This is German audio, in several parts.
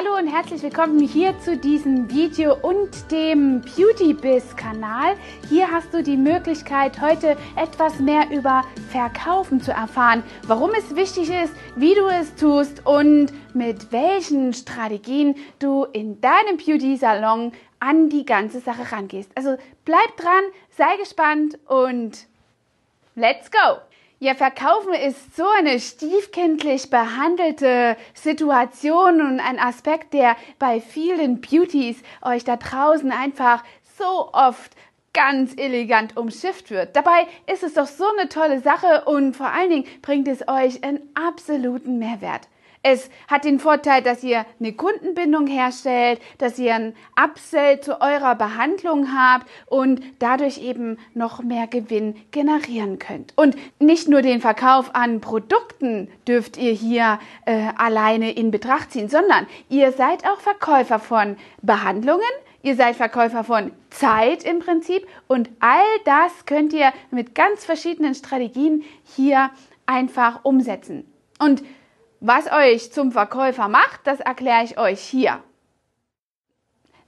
Hallo und herzlich willkommen hier zu diesem Video und dem Beauty Biz Kanal. Hier hast du die Möglichkeit, heute etwas mehr über Verkaufen zu erfahren, warum es wichtig ist, wie du es tust und mit welchen Strategien du in deinem Beauty Salon an die ganze Sache rangehst. Also bleib dran, sei gespannt und let's go! Ja, Verkaufen ist so eine stiefkindlich behandelte Situation und ein Aspekt, der bei vielen Beauties euch da draußen einfach so oft ganz elegant umschifft wird. Dabei ist es doch so eine tolle Sache und vor allen Dingen bringt es euch einen absoluten Mehrwert. Es hat den Vorteil, dass ihr eine Kundenbindung herstellt, dass ihr ein Upsell zu eurer Behandlung habt und dadurch eben noch mehr Gewinn generieren könnt. Und nicht nur den Verkauf an Produkten dürft ihr hier äh, alleine in Betracht ziehen, sondern ihr seid auch Verkäufer von Behandlungen, Ihr seid Verkäufer von Zeit im Prinzip und all das könnt ihr mit ganz verschiedenen Strategien hier einfach umsetzen. Und was euch zum Verkäufer macht, das erkläre ich euch hier.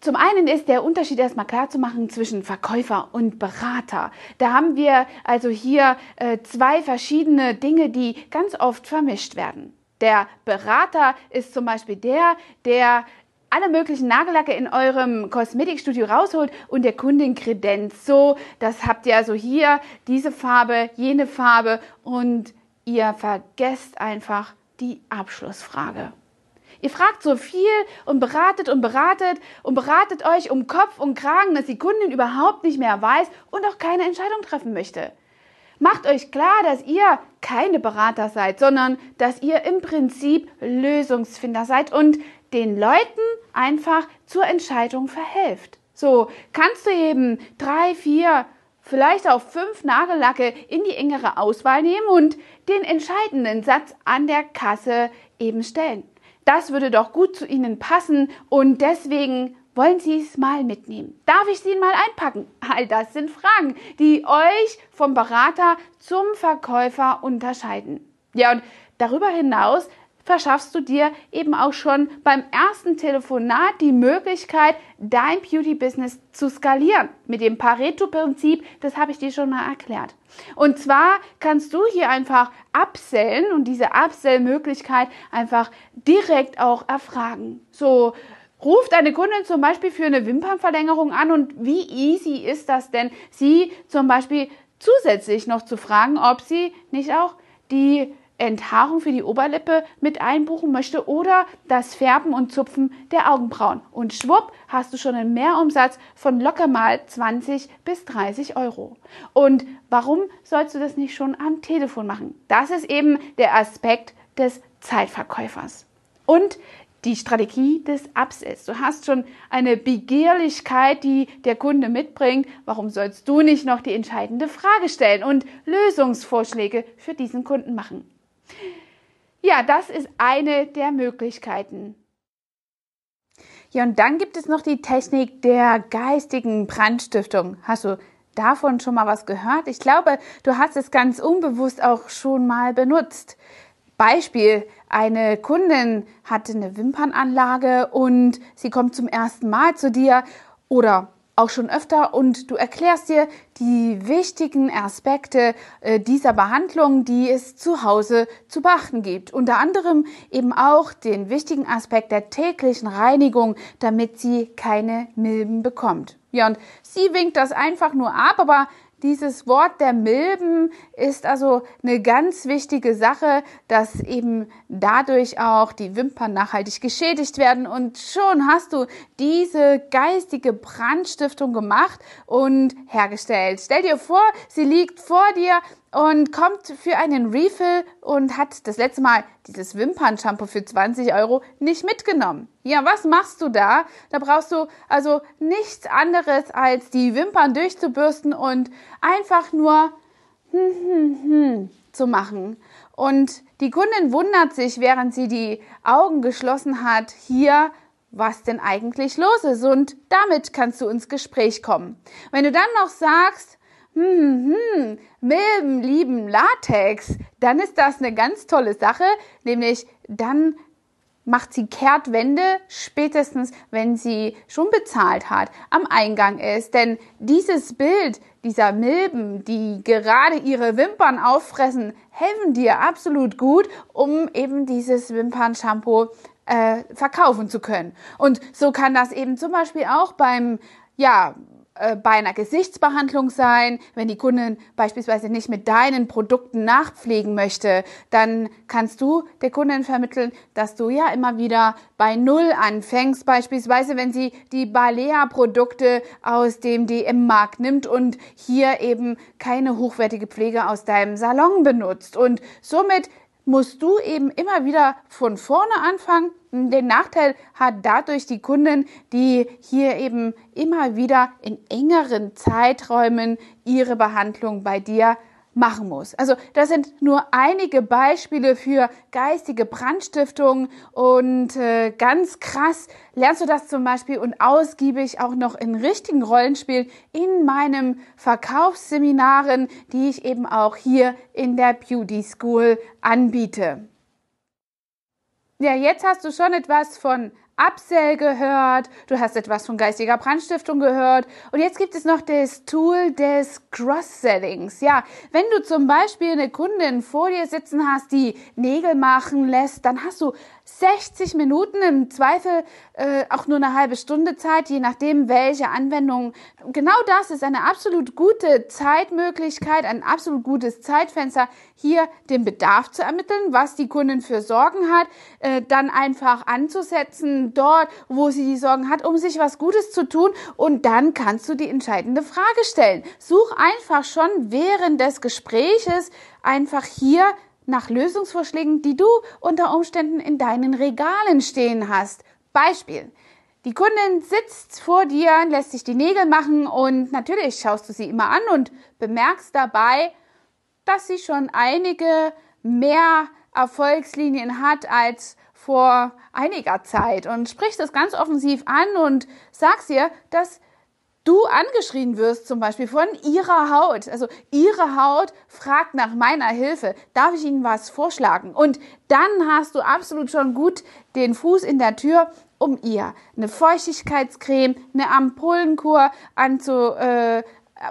Zum einen ist der Unterschied erstmal klar zu machen zwischen Verkäufer und Berater. Da haben wir also hier äh, zwei verschiedene Dinge, die ganz oft vermischt werden. Der Berater ist zum Beispiel der, der alle möglichen Nagellacke in eurem Kosmetikstudio rausholt und der Kundin kredenzt. So, das habt ihr also hier, diese Farbe, jene Farbe und ihr vergesst einfach die Abschlussfrage. Ihr fragt so viel und beratet und beratet und beratet euch um Kopf und Kragen, dass die Kundin überhaupt nicht mehr weiß und auch keine Entscheidung treffen möchte. Macht euch klar, dass ihr keine Berater seid, sondern dass ihr im Prinzip Lösungsfinder seid und den Leuten einfach zur Entscheidung verhelft. So kannst du eben drei, vier, vielleicht auch fünf Nagellacke in die engere Auswahl nehmen und den entscheidenden Satz an der Kasse eben stellen. Das würde doch gut zu Ihnen passen und deswegen wollen Sie es mal mitnehmen. Darf ich Sie mal einpacken? All das sind Fragen, die euch vom Berater zum Verkäufer unterscheiden. Ja, und darüber hinaus verschaffst du dir eben auch schon beim ersten Telefonat die Möglichkeit, dein Beauty-Business zu skalieren. Mit dem Pareto-Prinzip, das habe ich dir schon mal erklärt. Und zwar kannst du hier einfach upsellen und diese Upsell-Möglichkeit einfach direkt auch erfragen. So, Ruf deine Kundin zum Beispiel für eine Wimpernverlängerung an und wie easy ist das denn, sie zum Beispiel zusätzlich noch zu fragen, ob sie nicht auch die Enthaarung für die Oberlippe mit einbuchen möchte oder das Färben und Zupfen der Augenbrauen. Und schwupp hast du schon einen Mehrumsatz von locker mal 20 bis 30 Euro. Und warum sollst du das nicht schon am Telefon machen? Das ist eben der Aspekt des Zeitverkäufers. Und die Strategie des Upsells. Du hast schon eine Begehrlichkeit, die der Kunde mitbringt. Warum sollst du nicht noch die entscheidende Frage stellen und Lösungsvorschläge für diesen Kunden machen? Ja, das ist eine der Möglichkeiten. Ja, und dann gibt es noch die Technik der geistigen Brandstiftung. Hast du davon schon mal was gehört? Ich glaube, du hast es ganz unbewusst auch schon mal benutzt. Beispiel, eine Kundin hatte eine Wimpernanlage und sie kommt zum ersten Mal zu dir oder auch schon öfter und du erklärst dir die wichtigen Aspekte äh, dieser Behandlung, die es zu Hause zu beachten gibt. Unter anderem eben auch den wichtigen Aspekt der täglichen Reinigung, damit sie keine Milben bekommt. Ja, und sie winkt das einfach nur ab, aber dieses Wort der Milben ist also eine ganz wichtige Sache, dass eben dadurch auch die Wimpern nachhaltig geschädigt werden und schon hast du diese geistige Brandstiftung gemacht und hergestellt. Stell dir vor, sie liegt vor dir und kommt für einen Refill und hat das letzte Mal dieses Wimpern-Shampoo für 20 Euro nicht mitgenommen. Ja, was machst du da? Da brauchst du also nichts anderes als die Wimpern durchzubürsten und einfach nur hm, hm, hm, zu machen. Und die Kundin wundert sich, während sie die Augen geschlossen hat, hier, was denn eigentlich los ist. Und damit kannst du ins Gespräch kommen. Wenn du dann noch sagst, hm, hm, Milben lieben Latex, dann ist das eine ganz tolle Sache, nämlich dann macht sie Kehrtwende spätestens, wenn sie schon bezahlt hat, am Eingang ist. Denn dieses Bild dieser Milben, die gerade ihre Wimpern auffressen, helfen dir absolut gut, um eben dieses Wimpernshampoo äh, verkaufen zu können. Und so kann das eben zum Beispiel auch beim ja, äh, bei einer Gesichtsbehandlung sein. Wenn die Kundin beispielsweise nicht mit deinen Produkten nachpflegen möchte, dann kannst du der Kundin vermitteln, dass du ja immer wieder bei Null anfängst. Beispielsweise, wenn sie die Balea-Produkte aus dem DM-Markt nimmt und hier eben keine hochwertige Pflege aus deinem Salon benutzt. Und somit musst du eben immer wieder von vorne anfangen. Den Nachteil hat dadurch die Kundin, die hier eben immer wieder in engeren Zeiträumen ihre Behandlung bei dir machen muss. Also das sind nur einige Beispiele für geistige Brandstiftung und äh, ganz krass lernst du das zum Beispiel und ausgiebig auch noch in richtigen Rollenspielen in meinem Verkaufsseminaren, die ich eben auch hier in der Beauty School anbiete. Ja, jetzt hast du schon etwas von Upsell gehört, du hast etwas von geistiger Brandstiftung gehört und jetzt gibt es noch das Tool des Cross-Sellings. Ja, wenn du zum Beispiel eine Kundin vor dir sitzen hast, die Nägel machen lässt, dann hast du 60 Minuten, im Zweifel äh, auch nur eine halbe Stunde Zeit, je nachdem, welche Anwendung. Genau das ist eine absolut gute Zeitmöglichkeit, ein absolut gutes Zeitfenster, hier den Bedarf zu ermitteln, was die Kundin für Sorgen hat, äh, dann einfach anzusetzen dort, wo sie die Sorgen hat, um sich was Gutes zu tun und dann kannst du die entscheidende Frage stellen. Such einfach schon während des Gespräches einfach hier nach Lösungsvorschlägen, die du unter Umständen in deinen Regalen stehen hast. Beispiel. Die Kundin sitzt vor dir, lässt sich die Nägel machen und natürlich schaust du sie immer an und bemerkst dabei, dass sie schon einige mehr Erfolgslinien hat als vor einiger Zeit und sprichst das ganz offensiv an und sagst ihr, dass du angeschrien wirst, zum Beispiel von ihrer Haut. Also ihre Haut fragt nach meiner Hilfe. Darf ich Ihnen was vorschlagen? Und dann hast du absolut schon gut den Fuß in der Tür, um ihr eine Feuchtigkeitscreme, eine Ampullenkur anzu, äh,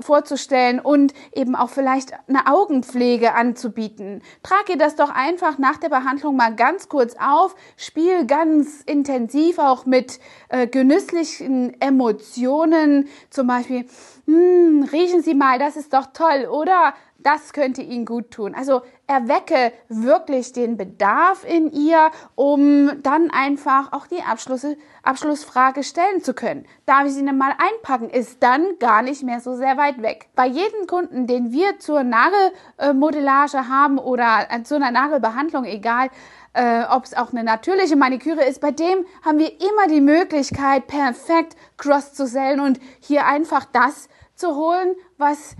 vorzustellen und eben auch vielleicht eine Augenpflege anzubieten. Trag das doch einfach nach der Behandlung mal ganz kurz auf, spiel ganz intensiv auch mit äh, genüsslichen Emotionen, zum Beispiel, hm, riechen Sie mal, das ist doch toll, oder? Das könnte Ihnen gut tun. Also erwecke wirklich den Bedarf in ihr, um dann einfach auch die Abschlüsse, Abschlussfrage stellen zu können. Darf ich sie denn mal einpacken? Ist dann gar nicht mehr so sehr weit weg. Bei jedem Kunden, den wir zur Nagelmodellage haben oder äh, zu einer Nagelbehandlung, egal, äh, ob es auch eine natürliche Maniküre ist, bei dem haben wir immer die Möglichkeit, perfekt cross zu sellen und hier einfach das zu holen, was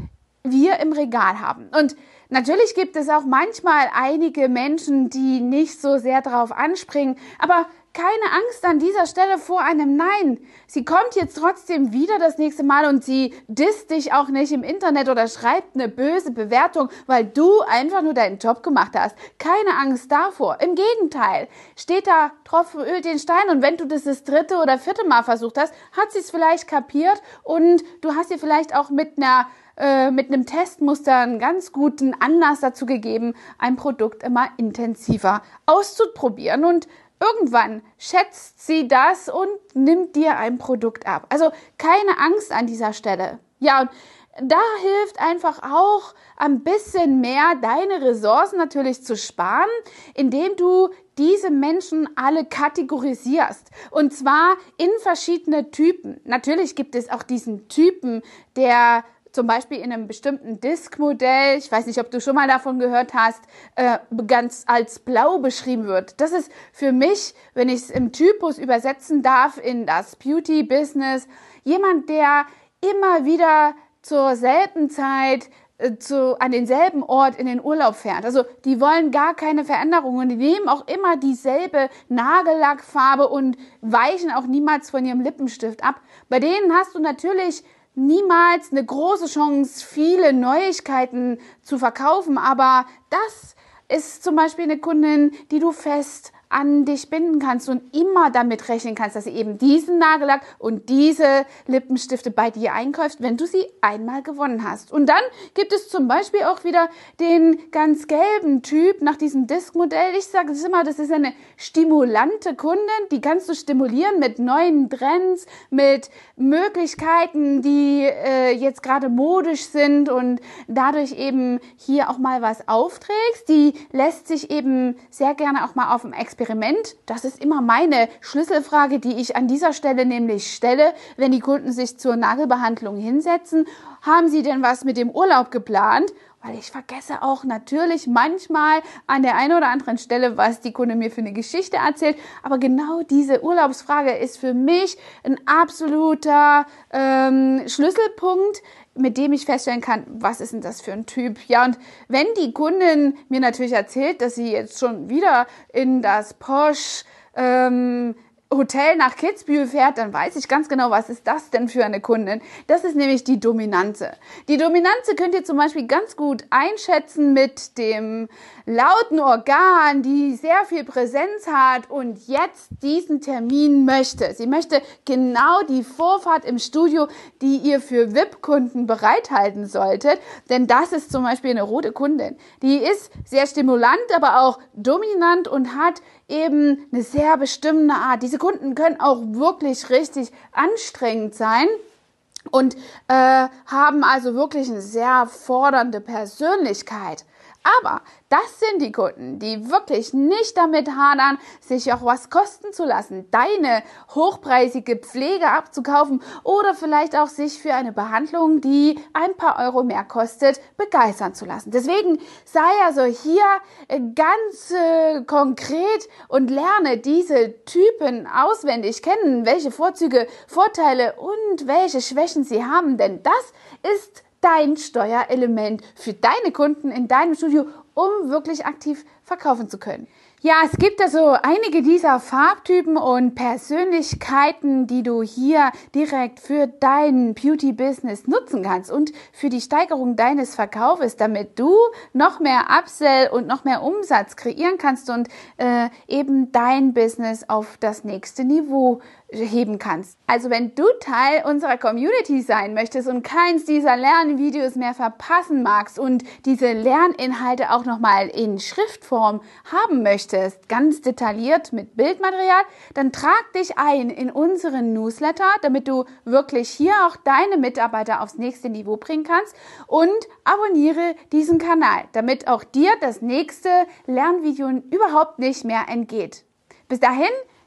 wir im Regal haben. Und natürlich gibt es auch manchmal einige Menschen, die nicht so sehr darauf anspringen, aber keine Angst an dieser Stelle vor einem Nein. Sie kommt jetzt trotzdem wieder das nächste Mal und sie disst dich auch nicht im Internet oder schreibt eine böse Bewertung, weil du einfach nur deinen Job gemacht hast. Keine Angst davor. Im Gegenteil. Steht da Tropfen Öl den Stein und wenn du das das dritte oder vierte Mal versucht hast, hat sie es vielleicht kapiert und du hast ihr vielleicht auch mit einer äh, mit einem Testmuster einen ganz guten Anlass dazu gegeben, ein Produkt immer intensiver auszuprobieren und Irgendwann schätzt sie das und nimmt dir ein Produkt ab. Also keine Angst an dieser Stelle. Ja, und da hilft einfach auch ein bisschen mehr deine Ressourcen natürlich zu sparen, indem du diese Menschen alle kategorisierst. Und zwar in verschiedene Typen. Natürlich gibt es auch diesen Typen, der zum Beispiel in einem bestimmten Disk-Modell, ich weiß nicht, ob du schon mal davon gehört hast, äh, ganz als blau beschrieben wird. Das ist für mich, wenn ich es im Typus übersetzen darf in das Beauty-Business, jemand, der immer wieder zur selben Zeit äh, zu, an denselben Ort in den Urlaub fährt. Also die wollen gar keine Veränderungen. Die nehmen auch immer dieselbe Nagellackfarbe und weichen auch niemals von ihrem Lippenstift ab. Bei denen hast du natürlich niemals eine große Chance, viele Neuigkeiten zu verkaufen, aber das ist zum Beispiel eine Kundin, die du fest an dich binden kannst und immer damit rechnen kannst, dass sie eben diesen Nagellack und diese Lippenstifte bei dir einkaufst, wenn du sie einmal gewonnen hast. Und dann gibt es zum Beispiel auch wieder den ganz gelben Typ nach diesem Disk-Modell. Ich sage es immer, das ist eine stimulante Kundin, die kannst du stimulieren mit neuen Trends, mit Möglichkeiten, die äh, jetzt gerade modisch sind und dadurch eben hier auch mal was aufträgst. Die lässt sich eben sehr gerne auch mal auf dem Experiment. Das ist immer meine Schlüsselfrage, die ich an dieser Stelle nämlich stelle, wenn die Kunden sich zur Nagelbehandlung hinsetzen. Haben Sie denn was mit dem Urlaub geplant? weil ich vergesse auch natürlich manchmal an der einen oder anderen Stelle, was die Kunde mir für eine Geschichte erzählt. Aber genau diese Urlaubsfrage ist für mich ein absoluter ähm, Schlüsselpunkt mit dem ich feststellen kann, was ist denn das für ein Typ? Ja, und wenn die Kundin mir natürlich erzählt, dass sie jetzt schon wieder in das Porsche ähm, Hotel nach Kitzbühel fährt, dann weiß ich ganz genau, was ist das denn für eine Kundin. Das ist nämlich die Dominanze. Die Dominanze könnt ihr zum Beispiel ganz gut einschätzen mit dem lauten Organ, die sehr viel Präsenz hat und jetzt diesen Termin möchte. Sie möchte genau die Vorfahrt im Studio, die ihr für VIP-Kunden bereithalten solltet, denn das ist zum Beispiel eine rote Kundin. Die ist sehr stimulant, aber auch dominant und hat eben eine sehr bestimmte Art. Diese Kunden können auch wirklich richtig anstrengend sein und äh, haben also wirklich eine sehr fordernde Persönlichkeit. Aber das sind die Kunden, die wirklich nicht damit hadern, sich auch was kosten zu lassen, deine hochpreisige Pflege abzukaufen oder vielleicht auch sich für eine Behandlung, die ein paar Euro mehr kostet, begeistern zu lassen. Deswegen sei also hier ganz äh, konkret und lerne diese Typen auswendig kennen, welche Vorzüge, Vorteile und welche Schwächen sie haben, denn das ist dein Steuerelement für deine Kunden in deinem Studio, um wirklich aktiv verkaufen zu können. Ja, es gibt also einige dieser Farbtypen und Persönlichkeiten, die du hier direkt für dein Beauty-Business nutzen kannst und für die Steigerung deines Verkaufes, damit du noch mehr Upsell und noch mehr Umsatz kreieren kannst und äh, eben dein Business auf das nächste Niveau heben kannst. Also wenn du Teil unserer Community sein möchtest und keins dieser Lernvideos mehr verpassen magst und diese Lerninhalte auch nochmal in Schriftform haben möchtest, ganz detailliert mit Bildmaterial, dann trag dich ein in unseren Newsletter, damit du wirklich hier auch deine Mitarbeiter aufs nächste Niveau bringen kannst und abonniere diesen Kanal, damit auch dir das nächste Lernvideo überhaupt nicht mehr entgeht. Bis dahin,